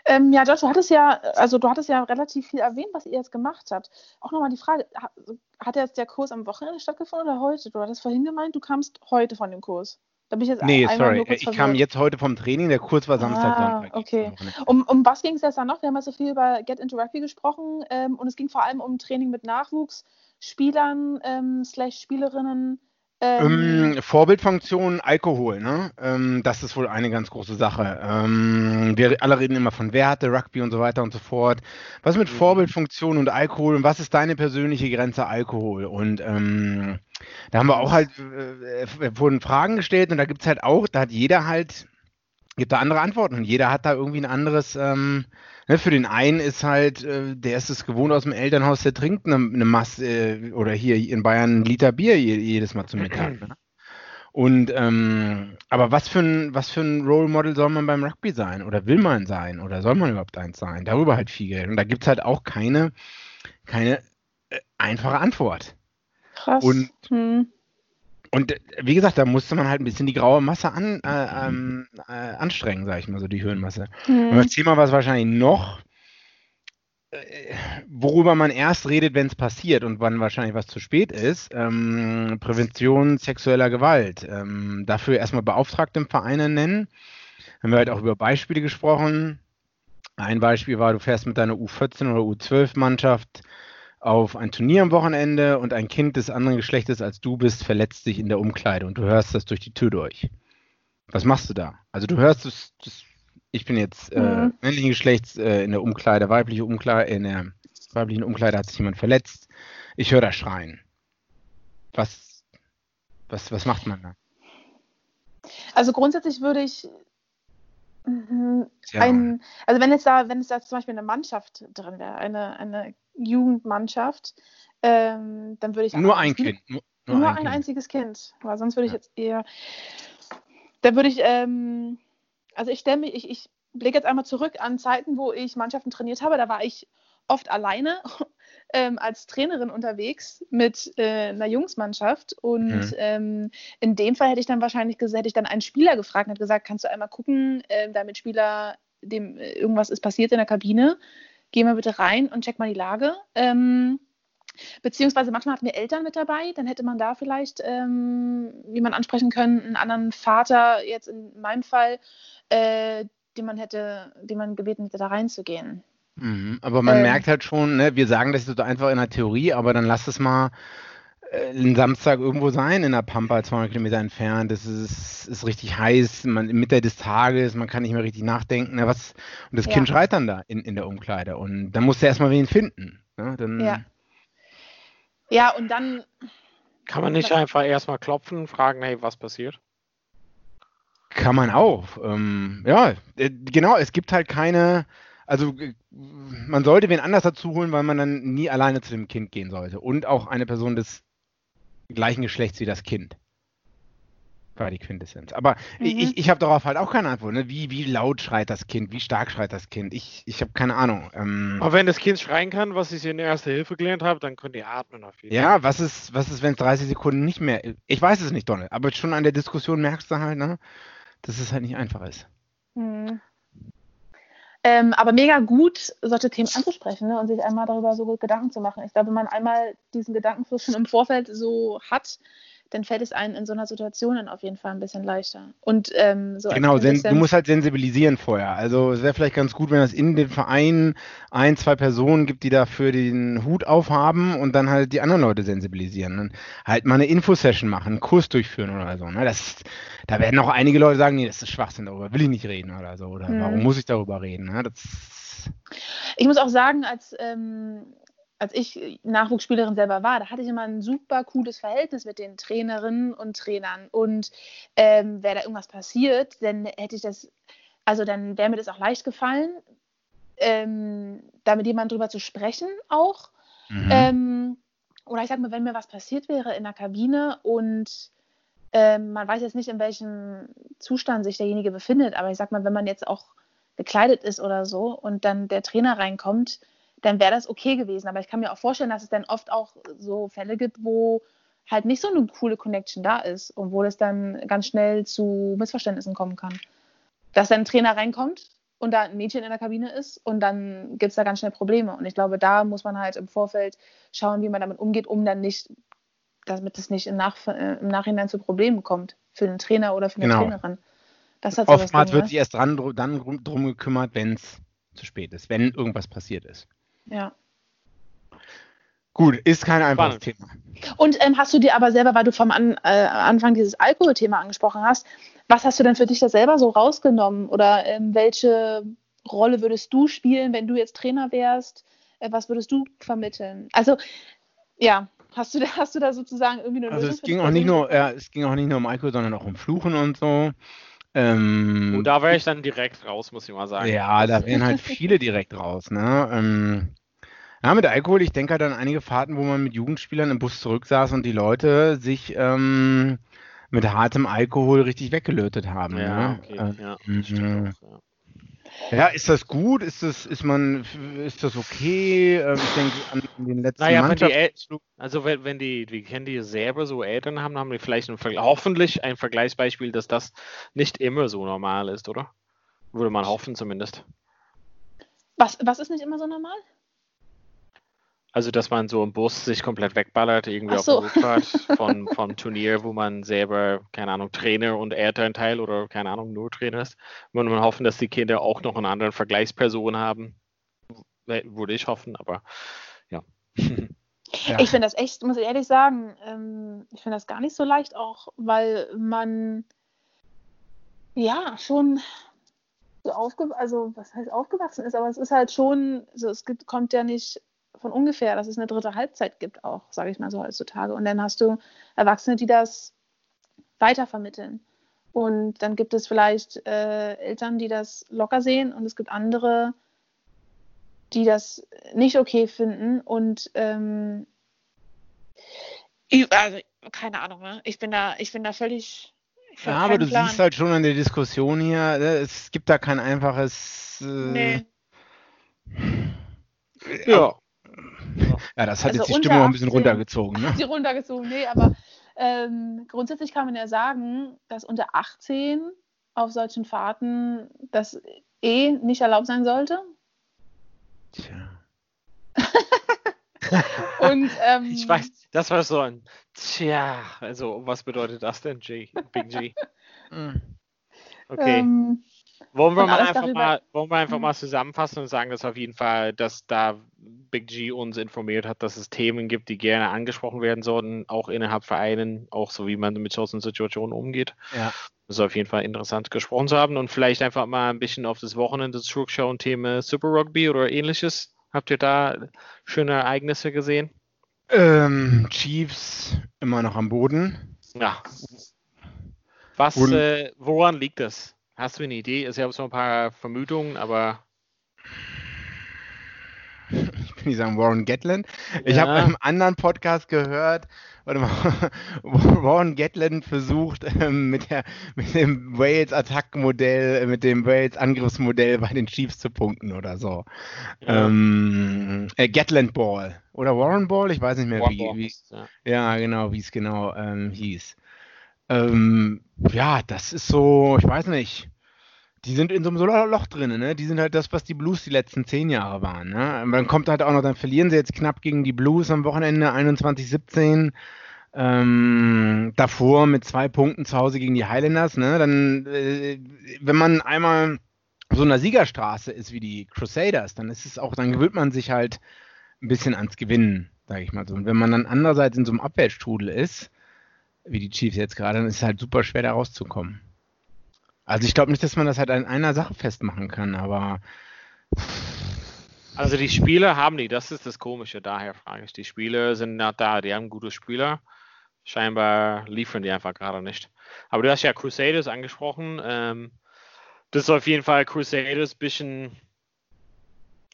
Ähm, ja, George, du hattest ja, also du hattest ja relativ viel erwähnt, was ihr jetzt gemacht habt. Auch nochmal die Frage, ha- hat jetzt der Kurs am Wochenende stattgefunden oder heute? Du hattest vorhin gemeint, du kamst heute von dem Kurs. Da bin ich jetzt Nee, sorry. Ich kam jetzt heute vom Training, der Kurs war Samstag, Ah, Sonntag. okay. Um, um was ging es jetzt dann noch? Wir haben ja so viel über Get into Rugby gesprochen ähm, und es ging vor allem um Training mit Nachwuchsspielern ähm, slash Spielerinnen. Ähm, Ähm, Vorbildfunktion, Alkohol, ne? Ähm, das ist wohl eine ganz große Sache. Ähm, wir alle reden immer von Werte, Rugby und so weiter und so fort. Was mit Mhm. Vorbildfunktion und Alkohol und was ist deine persönliche Grenze Alkohol? Und ähm, da haben wir auch halt, äh, äh, wurden Fragen gestellt und da gibt es halt auch, da hat jeder halt gibt da andere Antworten und jeder hat da irgendwie ein anderes. Ähm, ne, für den einen ist halt, äh, der ist es gewohnt aus dem Elternhaus, der trinkt eine, eine Masse äh, oder hier in Bayern einen Liter Bier jedes Mal zum Mittag. [clears throat] Ne? Und ähm, aber was für ein was für ein Role Model soll man beim Rugby sein oder will man sein oder soll man überhaupt eins sein? Darüber halt viel Geld und da gibt es halt auch keine keine äh, einfache Antwort. Krass. Und hm. Und äh, wie gesagt, da musste man halt ein bisschen die graue Masse an, äh, ähm, äh, anstrengen, sage ich mal so, die Hirnmasse. Und Hm. das Thema war es wahrscheinlich noch, äh, worüber man erst redet, wenn es passiert und wann wahrscheinlich was zu spät ist. Ähm, Prävention sexueller Gewalt. Ähm, dafür erstmal Beauftragte im Vereine nennen. Haben wir halt auch über Beispiele gesprochen. Ein Beispiel war, du fährst mit deiner U14 oder U12-Mannschaft auf ein Turnier am Wochenende und ein Kind des anderen Geschlechtes als du bist verletzt sich in der Umkleide und du hörst das durch die Tür durch. Was machst du da? Also du hörst das, das ich bin jetzt äh, Mhm. männlichen Geschlechts äh, in der Umkleide, weibliche Umkleide, in der weiblichen Umkleide hat sich jemand verletzt. Ich höre da schreien. Was, was, was macht man da? Also grundsätzlich würde ich mhm, Tja. ein, also wenn es da, wenn es da zum Beispiel eine Mannschaft drin wäre, eine, eine Jugendmannschaft, ähm, dann würde ich Nur ein Kind. Nur, Nur, ein ein, Kind. einziges Kind. Weil sonst würde ich Ja. jetzt eher. Da würde ich, ähm, also ich stelle mich, ich, ich blicke jetzt einmal zurück an Zeiten, wo ich Mannschaften trainiert habe. Da war ich oft alleine ähm, als Trainerin unterwegs mit äh, einer Jungsmannschaft. Und Mhm. ähm, in dem Fall hätte ich dann wahrscheinlich hätte ich dann einen Spieler gefragt und hat gesagt, kannst du einmal gucken, äh, damit Spieler, dem äh, irgendwas ist passiert in der Kabine, geh mal bitte rein und check mal die Lage. Ähm, Beziehungsweise manchmal hatten wir Eltern mit dabei, dann hätte man da vielleicht, ähm, wie man ansprechen können, einen anderen Vater, jetzt in meinem Fall, äh, den man hätte, den man gebeten hätte, da reinzugehen. Mhm, aber man Ähm. merkt halt schon, ne, wir sagen das so einfach in der Theorie, aber dann lass es mal äh, einen Samstag irgendwo sein in der Pampa, 200 Kilometer entfernt. Es ist, ist richtig heiß, man, Mitte des Tages, man kann nicht mehr richtig nachdenken. Ne, was, und das Ja. Kind schreit dann da in, in der Umkleide. Und dann musst du erstmal wen finden. Ne, dann, Ja. Ja, und dann, Kann man nicht einfach erstmal klopfen und fragen, hey, was passiert? Kann man auch. Ähm, ja, äh, genau, es gibt halt keine, also äh, man sollte wen anders dazu holen, weil man dann nie alleine zu dem Kind gehen sollte. Und auch eine Person des gleichen Geschlechts wie das Kind. War die Quintessenz. Aber Mhm. ich, ich habe darauf halt auch keine Antwort. Ne? Wie, wie laut schreit das Kind? Wie stark schreit das Kind? Ich, ich habe keine Ahnung. Ähm, Aber wenn das Kind schreien kann, was ich in der Erste Hilfe gelernt habe, dann könnt ihr atmen auf jeden Fall. ja, was ist, was ist, wenn es 30 Sekunden nicht mehr. Ich weiß es nicht, Donald, aber schon an der Diskussion merkst du halt, ne, dass es halt nicht einfach ist. hm. Ähm, aber mega gut, solche Themen anzusprechen ne, und sich einmal darüber so gut Gedanken zu machen. Ich glaube, wenn man einmal diesen Gedankenfluss schon im Vorfeld so hat, dann fällt es einem in so einer Situation dann auf jeden Fall ein bisschen leichter. Und ähm, so Genau, sen du musst halt sensibilisieren vorher. Also es wäre vielleicht ganz gut, wenn es in dem Verein ein, zwei Personen gibt, die dafür den Hut aufhaben und dann halt die anderen Leute sensibilisieren. Und halt mal eine Infosession machen, einen Kurs durchführen oder so. Ne? Das, da werden auch einige Leute sagen, nee, das ist Schwachsinn, darüber will ich nicht reden oder so. Oder Mhm. warum muss ich darüber reden? Ne? Das, Ich muss auch sagen, als, ähm, als ich Nachwuchsspielerin selber war, da hatte ich immer ein super cooles Verhältnis mit den Trainerinnen und Trainern. Und ähm, wäre da irgendwas passiert, dann hätte ich das, also dann wäre mir das auch leicht gefallen, ähm, da mit jemandem drüber zu sprechen auch. mhm. Ähm, oder ich sag mal, wenn mir was passiert wäre in der Kabine und ähm, man weiß jetzt nicht, in welchem Zustand sich derjenige befindet, aber ich sag mal, wenn man jetzt auch gekleidet ist oder so und dann der Trainer reinkommt, dann wäre das okay gewesen. Aber ich kann mir auch vorstellen, dass es dann oft auch so Fälle gibt, wo halt nicht so eine coole Connection da ist und wo das dann ganz schnell zu Missverständnissen kommen kann. Dass dann ein Trainer reinkommt und da ein Mädchen in der Kabine ist und dann gibt es da ganz schnell Probleme. Und ich glaube, da muss man halt im Vorfeld schauen, wie man damit umgeht, um dann nicht, damit es nicht im, Nach äh, im Nachhinein zu Problemen kommt für den Trainer oder für eine Genau. Trainerin. Das hat so das Oftmals Ding, wird ne? sich erst dran, dr- dann drum gekümmert, wenn es zu spät ist, wenn irgendwas passiert ist. Ja. Gut, ist kein einfaches Spannend. Thema. Und ähm, hast du dir aber selber, weil du vom An äh, Anfang dieses Alkoholthema angesprochen hast, was hast du denn für dich da selber so rausgenommen? Oder ähm, welche Rolle würdest du spielen, wenn du jetzt Trainer wärst? Äh, was würdest du vermitteln? Also, ja, hast du da, hast du da sozusagen irgendwie eine Also Lösung es für ging auch nicht nur, ja, es ging auch nicht nur um Alkohol, sondern auch um Fluchen und so. Ähm, Und da wäre ich dann direkt raus, muss ich mal sagen. Ja, da wären halt viele direkt raus, ne? Ähm, ja, mit Alkohol, ich denke halt an einige Fahrten, wo man mit Jugendspielern im Bus zurücksaß und die Leute sich ähm, mit hartem Alkohol richtig weggelötet haben. Ja, ne? okay, Äh, ja, mhm. ja. Ja, ist das gut? Ist das, ist man, ist das okay? Ähm, ich denke an den letzten Naja, wenn die, El Mannschaftsflug. also wenn, wenn die, die kennen die selber so Eltern haben, haben die vielleicht ein, hoffentlich ein Vergleichsbeispiel, dass das nicht immer so normal ist, oder? Würde man hoffen zumindest. Was, was ist nicht immer so normal? Also, dass man so im Bus sich komplett wegballert, irgendwie Ach auf so. der Rückfahrt [laughs] von, vom Turnier, wo man selber, keine Ahnung, Trainer und Elternteil oder, keine Ahnung, nur Trainer ist. Und man hoffen, dass die Kinder auch noch eine andere Vergleichsperson haben. Würde ich hoffen, aber ja. [laughs] Ja. Ich finde das echt, muss ich ehrlich sagen, ähm, ich finde das gar nicht so leicht auch, weil man ja schon so aufge also was heißt aufgewachsen ist, aber es ist halt schon, so, es gibt, kommt ja nicht von ungefähr, dass es eine dritte Halbzeit gibt auch, sage ich mal so heutzutage. Und dann hast du Erwachsene, die das weitervermitteln. Und dann gibt es vielleicht äh, Eltern, die das locker sehen und es gibt andere, die das nicht okay finden und ähm, also, keine Ahnung, ne? ich bin da, ich bin da völlig. Ja, aber du Plan. siehst halt schon an der Diskussion hier, ne, es gibt da kein einfaches. Äh, Nee. Ja. Ja, das hat Also jetzt die Stimmung auch ein bisschen 18. runtergezogen, ne? [laughs] Die runtergezogen, nee, aber ähm, grundsätzlich kann man ja sagen, dass unter 18 auf solchen Fahrten das eh nicht erlaubt sein sollte. Tja. [laughs] Und ähm, Ich weiß, das war so ein Tja, also was bedeutet das denn, G? Big G? [laughs] Hm. Okay. ähm, wollen wir mal einfach mal, wollen wir einfach Mhm. mal zusammenfassen und sagen, dass auf jeden Fall, dass da Big G uns informiert hat, dass es Themen gibt, die gerne angesprochen werden sollten, auch innerhalb Vereinen, auch so wie man mit solchen Situationen umgeht. Ja. Das ist auf jeden Fall interessant gesprochen zu haben und vielleicht einfach mal ein bisschen auf das Wochenende zurückschauen, Thema Super Rugby oder ähnliches. Habt ihr da schöne Ereignisse gesehen? Ähm, Chiefs immer noch am Boden. Ja. Was, äh, woran liegt das? Hast du eine Idee? Ich habe so ein paar Vermutungen, aber Ich will nicht sagen Warren Gatland. Ich Ja. habe einem anderen Podcast gehört, warte mal, [laughs] Warren Gatland versucht ähm, mit, der, mit dem Wales-Attack-Modell, äh, mit dem Wales-Angriffsmodell bei den Chiefs zu punkten oder so. Ja. Ähm, äh, Gatland Ball. Oder Warren Ball? Ich weiß nicht mehr, wie, Warburg wie, ist, ja. Ja, genau, wie es genau ähm, hieß. Ähm, ja, das ist so, ich weiß nicht. Die sind in so einem Loch drin, ne? Die sind halt das, was die Blues die letzten zehn Jahre waren, ne? Und dann kommt halt auch noch, dann verlieren sie jetzt knapp gegen die Blues am Wochenende 21-17. Ähm, davor mit zwei Punkten zu Hause gegen die Highlanders, ne? Dann, äh, wenn man einmal so einer Siegerstraße ist wie die Crusaders, dann ist es auch, dann gewöhnt man sich halt ein bisschen ans Gewinnen, sage ich mal so. Und wenn man dann andererseits in so einem Abwärtsstrudel ist, wie die Chiefs jetzt gerade, dann ist es halt super schwer, da rauszukommen. Also ich glaube nicht, dass man das halt an einer Sache festmachen kann, aber Also die Spieler haben die, das ist das Komische, daher frage ich. Die Spieler sind nicht da, die haben gute Spieler. Scheinbar liefern die einfach gerade nicht. Aber du hast ja Crusaders angesprochen. Ähm, das ist auf jeden Fall Crusaders bisschen,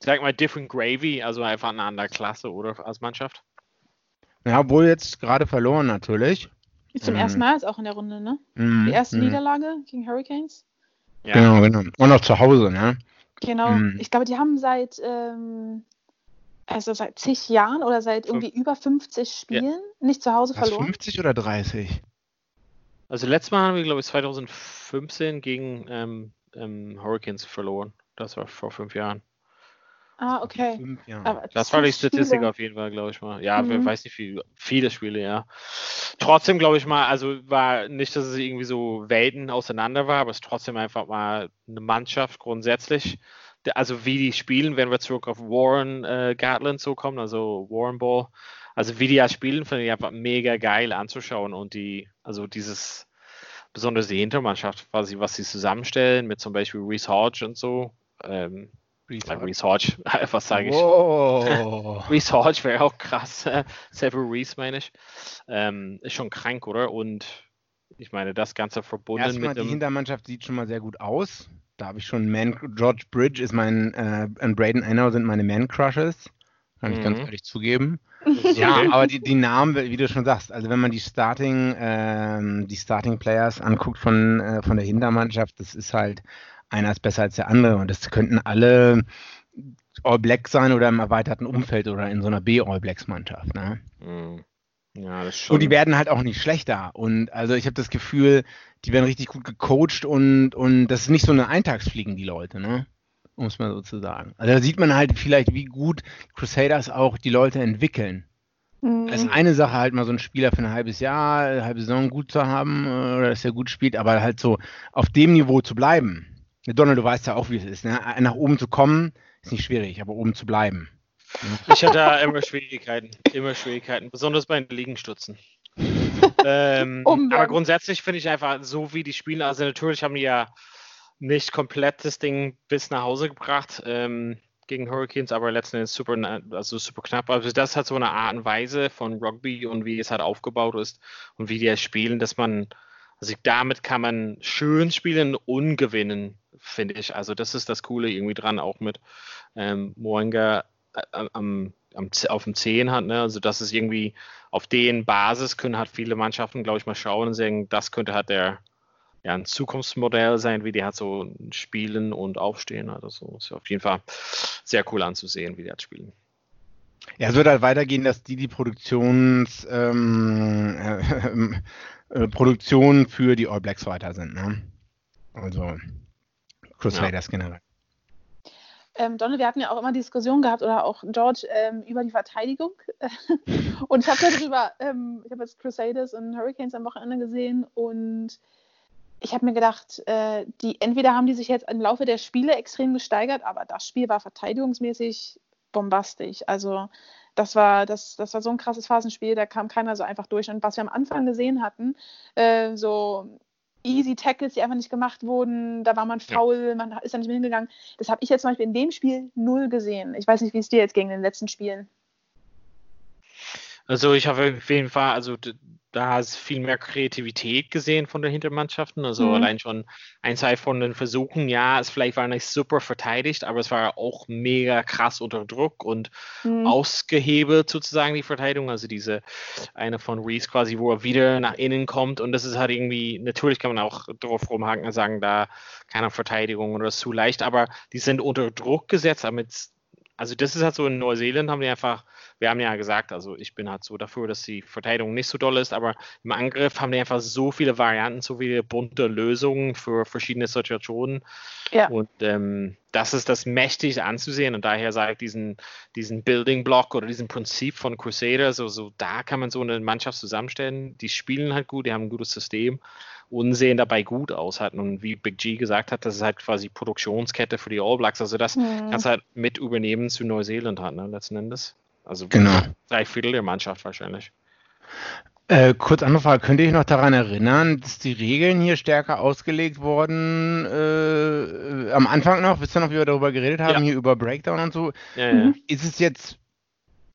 sag mal, different gravy, also einfach eine andere Klasse, oder als Mannschaft. ja, obwohl jetzt gerade verloren natürlich. Zum Mhm. ersten Mal jetzt auch in der Runde, ne? Mhm, Die erste mhm. Niederlage gegen Hurricanes. Ja. Genau, genau. Und noch zu Hause, ne? Genau. Mhm. Ich glaube, die haben seit, ähm, also seit zig Jahren oder seit irgendwie über 50 Spielen nicht zu Hause Was, verloren. 50 oder 30? Also letztes Mal haben wir, glaube ich, 2015 gegen ähm, ähm, Hurricanes verloren. Das war vor fünf Jahren. Ah, okay. Fünf Jahre. Aber Das war die Statistik Spiele. auf jeden Fall, glaube ich mal. Ja, wer Mhm. weiß nicht, wie viele Spiele, ja. Trotzdem glaube ich mal, also war nicht, dass es irgendwie so Welten auseinander war, aber es ist trotzdem einfach mal eine Mannschaft grundsätzlich. Also wie die spielen, wenn wir zurück auf Warren äh, Gatland so kommen, also Warren Ball. Also wie die ja spielen, finde ich einfach mega geil anzuschauen und die, also dieses besonders die Hintermannschaft, quasi, was sie zusammenstellen, mit zum Beispiel Reese Hodge und so. Ähm, äh, Reese Hodge, was sage ich? Wow. [laughs] Reese Hodge wäre auch krass. [laughs] Several Reese meine ich. Ähm, ist schon krank, oder? Und ich meine, das Ganze verbunden Erstmal mit die. Hintermannschaft sieht schon mal sehr gut aus. Da habe ich schon Man George Bridge ist mein äh, und Braden Enno sind meine Man Crushes. Kann ich ganz Mhm. ehrlich zugeben. [laughs] Ja, aber die, die Namen, wie du schon sagst, also wenn man die Starting, ähm, die Starting Players anguckt von, äh, von der Hintermannschaft, das ist halt einer ist besser als der andere und das könnten alle All Black sein oder im erweiterten Umfeld oder in so einer B All Blacks Mannschaft. Ne? Mhm. Ja, das ist schon. Und die werden halt auch nicht schlechter. Und also ich habe das Gefühl, die werden richtig gut gecoacht und, und das ist nicht so eine Eintagsfliegen, die Leute, ne? Um es mal so zu sagen. Also da sieht man halt vielleicht, wie gut Crusaders auch die Leute entwickeln. Mhm. Es ist eine Sache, halt mal so einen Spieler für ein halbes Jahr, eine halbe Saison gut zu haben, äh, oder dass er gut spielt, aber halt so auf dem Niveau zu bleiben. Donald, du weißt ja auch, wie es ist, ne? Nach oben zu kommen, ist nicht schwierig, aber oben zu bleiben. Ich hatte da immer Schwierigkeiten, immer Schwierigkeiten, besonders bei den Liegenstützen. [laughs] ähm, aber grundsätzlich finde ich einfach, so wie die spielen, also natürlich haben die ja nicht komplett das Ding bis nach Hause gebracht ähm, gegen Hurricanes, aber letzten Endes super, also super knapp. Also das hat so eine Art und Weise von Rugby und wie es halt aufgebaut ist und wie die spielen, dass man, also damit kann man schön spielen und gewinnen, finde ich. Also das ist das Coole irgendwie dran, auch mit ähm, Moenga äh, am, am, auf dem 10 hat. Ne? Also das ist irgendwie auf den Basis können halt viele Mannschaften, glaube ich, mal schauen und sagen, das könnte halt der ja, ein Zukunftsmodell sein, wie die halt so spielen und aufstehen. Also so ist auf jeden Fall sehr cool anzusehen, wie die halt spielen. Ja, es wird halt weitergehen, dass die die Produktions, ähm, äh, [laughs] äh, Produktion für die All Blacks weiter sind. Ne? Also Crusaders generell. Ähm, Donne, wir hatten ja auch immer Diskussionen gehabt oder auch George ähm, über die Verteidigung. [laughs] und ich habe darüber, ähm, ich habe jetzt Crusaders und Hurricanes am Wochenende gesehen und ich habe mir gedacht, äh, die entweder haben die sich jetzt im Laufe der Spiele extrem gesteigert, aber das Spiel war verteidigungsmäßig bombastisch. Also das war, das, das war so ein krasses Phasenspiel, da kam keiner so einfach durch. Und was wir am Anfang gesehen hatten, äh, so easy Tackles, die einfach nicht gemacht wurden, da war man faul, man ist da nicht mehr hingegangen. Das habe ich jetzt zum Beispiel in dem Spiel null gesehen. Ich weiß nicht, wie es dir jetzt ging in den letzten Spielen. Also ich habe auf jeden Fall, also da hast viel mehr Kreativität gesehen von den Hintermannschaften. Also Mhm. allein schon ein, zwei von den Versuchen, ja, es vielleicht war nicht super verteidigt, aber es war auch mega krass unter Druck und Mhm. ausgehebelt sozusagen die Verteidigung. Also diese eine von Reese quasi, wo er wieder nach innen kommt und das ist halt irgendwie, natürlich kann man auch drauf rumhaken und sagen, da keine Verteidigung oder ist zu leicht, aber die sind unter Druck gesetzt, damit also das ist halt so in Neuseeland haben die einfach, wir haben ja gesagt, also ich bin halt so dafür, dass die Verteidigung nicht so doll ist, aber im Angriff haben die einfach so viele Varianten, so viele bunte Lösungen für verschiedene Situationen. Ja. Und ähm, das ist das mächtig anzusehen und daher sage ich diesen, diesen Building Block oder diesen Prinzip von Crusaders, also da kann man so eine Mannschaft zusammenstellen, die spielen halt gut, die haben ein gutes System und sehen dabei gut aus hatten. Und wie Big G gesagt hat, das ist halt quasi Produktionskette für die All Blacks. Also das Mhm. kannst du halt mit übernehmen zu Neuseeland hat, ne, letzten Endes. Also Genau. drei Viertel der Mannschaft wahrscheinlich. Äh, kurz andere Frage, könnt ihr euch noch daran erinnern, dass die Regeln hier stärker ausgelegt wurden äh, am Anfang noch? Wisst ihr noch, wie wir darüber geredet haben, Ja. hier über Breakdown und so? Ja, Mhm. ja. Ist es jetzt,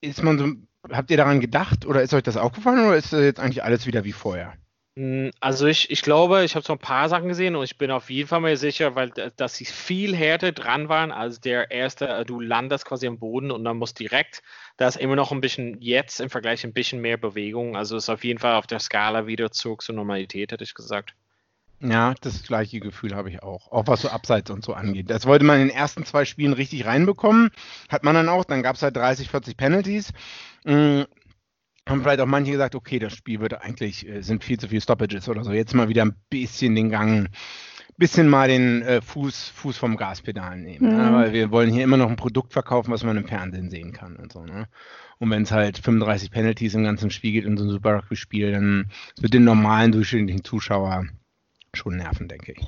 ist man so, habt ihr daran gedacht oder ist euch das aufgefallen oder ist das jetzt eigentlich alles wieder wie vorher? Mm, Also ich, ich glaube, ich habe so ein paar Sachen gesehen und ich bin auf jeden Fall mir sicher, weil da- dass sie viel härter dran waren als der erste, äh, du landest quasi am Boden und dann musst direkt, da ist immer noch ein bisschen jetzt im Vergleich ein bisschen mehr Bewegung. Also ist auf jeden Fall auf der Skala wieder zurück zur Normalität, hätte ich gesagt. Ja, das gleiche Gefühl habe ich auch. Auch was so Abseits und so angeht. Das wollte man in den ersten zwei Spielen richtig reinbekommen. Hat man dann auch. Dann gab es halt 30, 40 Penalties. Haben vielleicht auch manche gesagt, okay, das Spiel wird eigentlich, äh, sind viel zu viele Stoppages oder so. Jetzt mal wieder ein bisschen den Gang, bisschen mal den äh, Fuß, Fuß vom Gaspedal nehmen. Ne? Mhm. Weil wir wollen hier immer noch ein Produkt verkaufen, was man im Fernsehen sehen kann und so. Ne? Und wenn es halt 35 Penalties im ganzen Spiel gibt in so einem Super Rugby-Spiel, dann wird den normalen durchschnittlichen Zuschauer schon nerven, denke ich.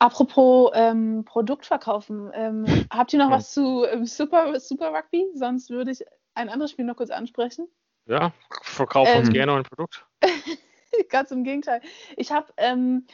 Apropos ähm, Produkt verkaufen, ähm, [laughs] habt ihr noch Ja. was zu ähm, Super, Super Rugby? Sonst würde ich ein anderes Spiel noch kurz ansprechen. Ja, verkauf uns Ähm, gerne ein Produkt. [laughs] Ganz im Gegenteil. Ich habe ähm,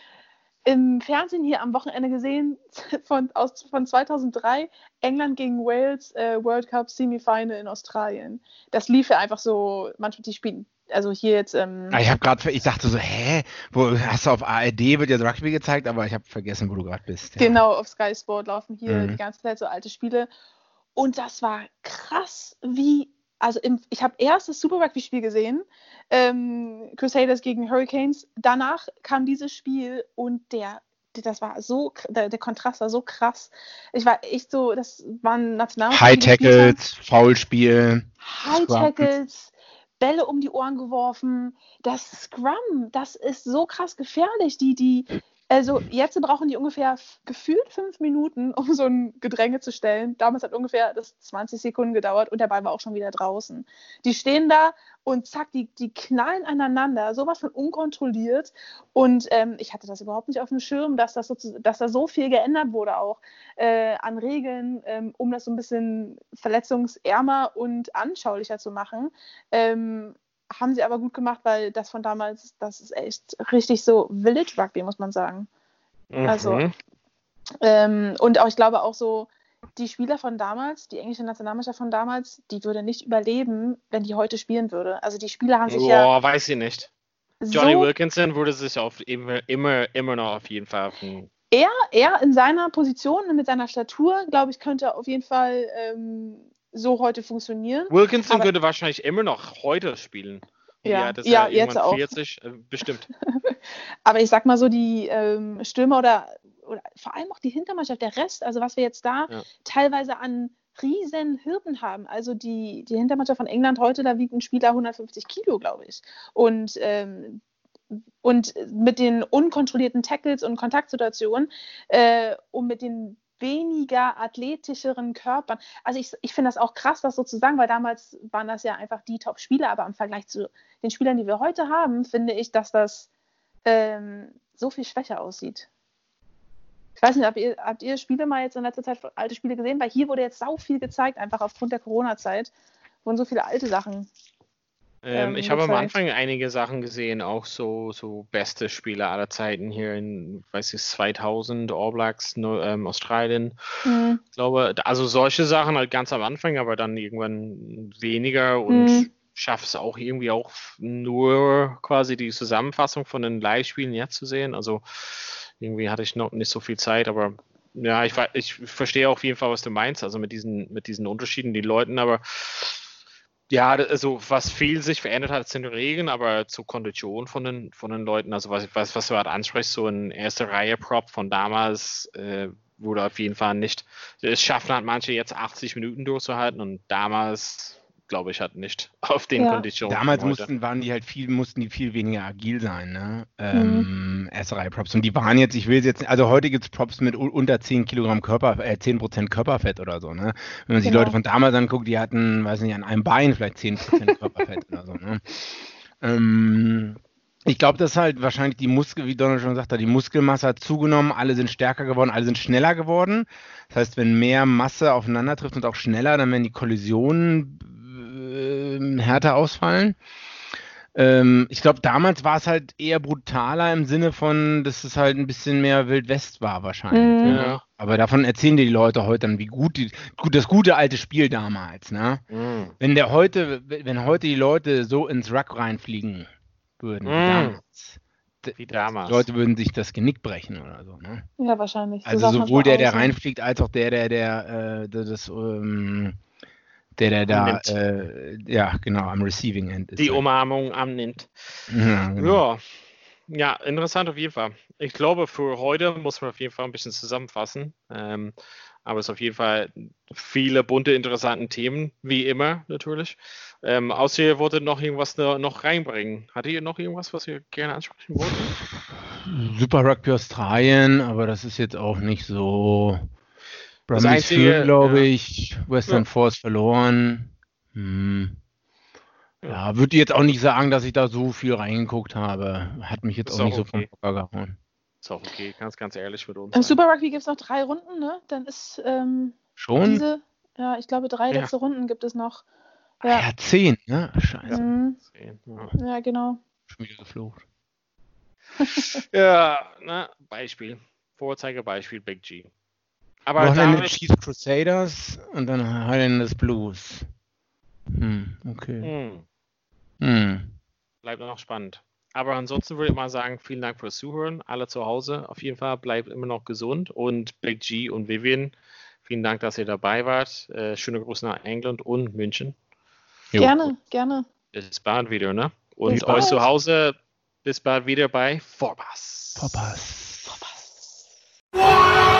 im Fernsehen hier am Wochenende gesehen [laughs] von, aus, von 2003 England gegen Wales äh, World Cup Semifinal in Australien. Das lief ja einfach so, manchmal die spielen also hier jetzt. Ähm, ah, ich habe gerade, ich dachte so, hä, wo hast du auf ARD wird ja Rugby gezeigt, aber ich habe vergessen, wo du gerade bist. Ja. Genau, auf Sky Sport laufen hier mhm. die ganze Zeit so alte Spiele. Und das war krass, wie also im, ich habe erst das Super Rugby-Spiel gesehen, ähm, Crusaders gegen Hurricanes. Danach kam dieses Spiel und der, das war so, der, der, Kontrast war so krass. Ich war echt so, das waren Nationalmannschaften. High Tackles, Foulspiel. High Tackles, Bälle um die Ohren geworfen. Das Scrum, das ist so krass gefährlich. Die, die, also jetzt brauchen die ungefähr gefühlt fünf Minuten, um so ein Gedränge zu stellen. Damals hat ungefähr das 20 Sekunden gedauert und der Ball war auch schon wieder draußen. Die stehen da und zack, die, die knallen aneinander, sowas von unkontrolliert. Und ähm, ich hatte das überhaupt nicht auf dem Schirm, dass, das so, dass da so viel geändert wurde auch äh, an Regeln, ähm, um das so ein bisschen verletzungsärmer und anschaulicher zu machen. Ähm, haben sie aber gut gemacht, weil das von damals, das ist echt richtig so Village Rugby, muss man sagen. Mhm. Also, ähm, und auch, ich glaube auch so, die Spieler von damals, die englische Nationalmannschaft von damals, die würde nicht überleben, wenn die heute spielen würde. Also die Spieler haben sich Boah, ja. Weiß ich nicht. Johnny so Wilkinson würde sich auf immer, immer, immer noch auf jeden Fall auf er, er in seiner Position, mit seiner Statur, glaube ich, könnte auf jeden Fall ähm, so heute funktionieren. Wilkinson aber, würde wahrscheinlich immer noch heute spielen. Ja, ja, ja jetzt auch. 40, äh, bestimmt. [laughs] aber ich sag mal so, die ähm, Stürmer oder, oder vor allem auch die Hintermannschaft, der Rest, also was wir jetzt da ja. teilweise an riesen Hürden haben. Also die, die Hintermannschaft von England heute, da wiegt ein Spieler 150 Kilo, glaube ich. Und ähm, und mit den unkontrollierten Tackles und Kontaktsituationen äh, und mit den weniger athletischeren Körpern. Also ich, ich finde das auch krass, das so zu sagen, weil damals waren das ja einfach die Top-Spieler, aber im Vergleich zu den Spielern, die wir heute haben, finde ich, dass das ähm, so viel schwächer aussieht. Ich weiß nicht, habt ihr, habt ihr Spiele mal jetzt in letzter Zeit alte Spiele gesehen? Weil hier wurde jetzt sau viel gezeigt, einfach aufgrund der Corona-Zeit, wurden so viele alte Sachen ähm, ich habe am Anfang einige Sachen gesehen, auch so, so beste Spieler aller Zeiten hier in, weiß ich, 2000, All Blacks, ähm, Australien. Mhm. Ich glaube, also solche Sachen halt ganz am Anfang, aber dann irgendwann weniger und mhm. schaffe es auch irgendwie auch nur quasi die Zusammenfassung von den Live-Spielen jetzt zu sehen. Also irgendwie hatte ich noch nicht so viel Zeit, aber ja, ich, ich verstehe auf jeden Fall, was du meinst, also mit diesen, mit diesen Unterschieden, die Leuten, aber ja, also was viel sich verändert hat, sind die Regeln, aber zur Kondition von den, von den Leuten, also was, was, was du halt ansprichst, so ein erste Reihe Prop von damals äh, wurde auf jeden Fall nicht, es schaffen halt manche jetzt 80 Minuten durchzuhalten und damals glaube ich, hat nicht [laughs] auf den ja. Konditionen. Damals mussten, waren die halt viel, mussten die viel weniger agil sein, ne? Ähm, mhm. SRI-Props. Und die waren jetzt, ich will jetzt, also heute gibt es Props mit unter 10 Kilogramm Körper, äh, 10% Körperfett oder so, ne? Wenn man sich genau. Leute von damals anguckt, die hatten, weiß nicht, an einem Bein vielleicht 10% Körperfett oder so, ne? Ähm, ich glaube, dass halt wahrscheinlich die Muskel, wie Donald schon sagte, die Muskelmasse hat zugenommen, alle sind stärker geworden, alle sind schneller geworden. Das heißt, wenn mehr Masse aufeinander trifft und auch schneller, dann werden die Kollisionen äh, härter ausfallen. Ähm, ich glaube, damals war es halt eher brutaler im Sinne von, dass es halt ein bisschen mehr Wildwest war wahrscheinlich. Mhm. Ja. Aber davon erzählen dir die Leute heute dann, wie gut, die, gut das gute alte Spiel damals. Ne? Mhm. Wenn der heute, wenn heute die Leute so ins Ruck reinfliegen würden, mhm. wie damals, wie damals. Die Leute würden sich das Genick brechen oder so. Ne? Ja, wahrscheinlich. Also sowohl der, der reinfliegt, als auch der, der, der, äh, das ähm, der, der da, äh, ja, genau, am Receiving End ist. Die Umarmung annimmt. Ja, genau. ja. ja, interessant auf jeden Fall. Ich glaube, für heute muss man auf jeden Fall ein bisschen zusammenfassen. Ähm, aber es ist auf jeden Fall viele bunte, interessante Themen, wie immer natürlich. Ähm, außer ihr wolltet noch irgendwas noch reinbringen. Hattet ihr noch irgendwas, was ihr gerne ansprechen wolltet? Super Rugby Australien, aber das ist jetzt auch nicht so Brummies das einzige, glaube ich. Western ja. Force verloren. Hm. Ja, würde jetzt auch nicht sagen, dass ich da so viel reingeguckt habe. Hat mich jetzt auch, auch nicht okay. so vom Hocker gehauen. Ist auch okay, ganz, ganz ehrlich mit uns. Im Super Rugby gibt es noch drei Runden, ne? Dann ist ähm, schon diese, ja, ich glaube, drei ja. letzte Runden gibt es noch. Ja, ah, ja zehn, ne? Scheiße. Mhm. Zehn, ja. ja, genau. Schon wieder geflucht. [laughs] ja, ne, Beispiel. Vorzeigebeispiel Big G. Aber Wochenende Chiefs Crusaders und dann Highlanders Blues. Hm, okay. Hm. Hm. bleibt noch spannend. Aber ansonsten würde ich mal sagen, vielen Dank fürs Zuhören. Alle zu Hause auf jeden Fall, bleibt immer noch gesund. Und Big G und Vivian, vielen Dank, dass ihr dabei wart. Äh, schöne Grüße nach England und München. Jo. Gerne, gerne. Bis bald wieder, ne? Und euch zu Hause, bis bald wieder bei Vorpass. Vorpass.